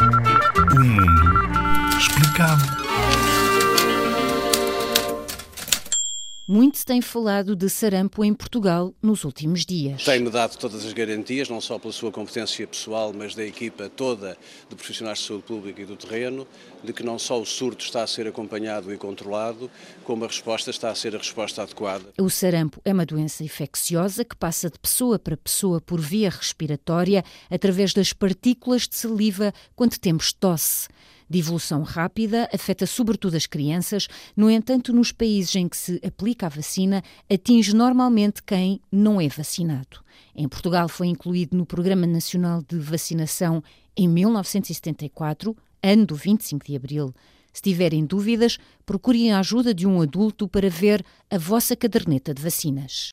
O mundo explicado. Muito se tem falado de sarampo em Portugal nos últimos dias. Tem-me dado todas as garantias, não só pela sua competência pessoal, mas da equipa toda de profissionais de saúde pública e do terreno, de que não só o surto está a ser acompanhado e controlado, como a resposta está a ser a resposta adequada. O sarampo é uma doença infecciosa que passa de pessoa para pessoa por via respiratória através das partículas de saliva quando temos tosse de evolução rápida, afeta sobretudo as crianças, no entanto, nos países em que se aplica a vacina, atinge normalmente quem não é vacinado. Em Portugal foi incluído no Programa Nacional de Vacinação em 1974, ano do 25 de abril. Se tiverem dúvidas, procurem a ajuda de um adulto para ver a vossa caderneta de vacinas.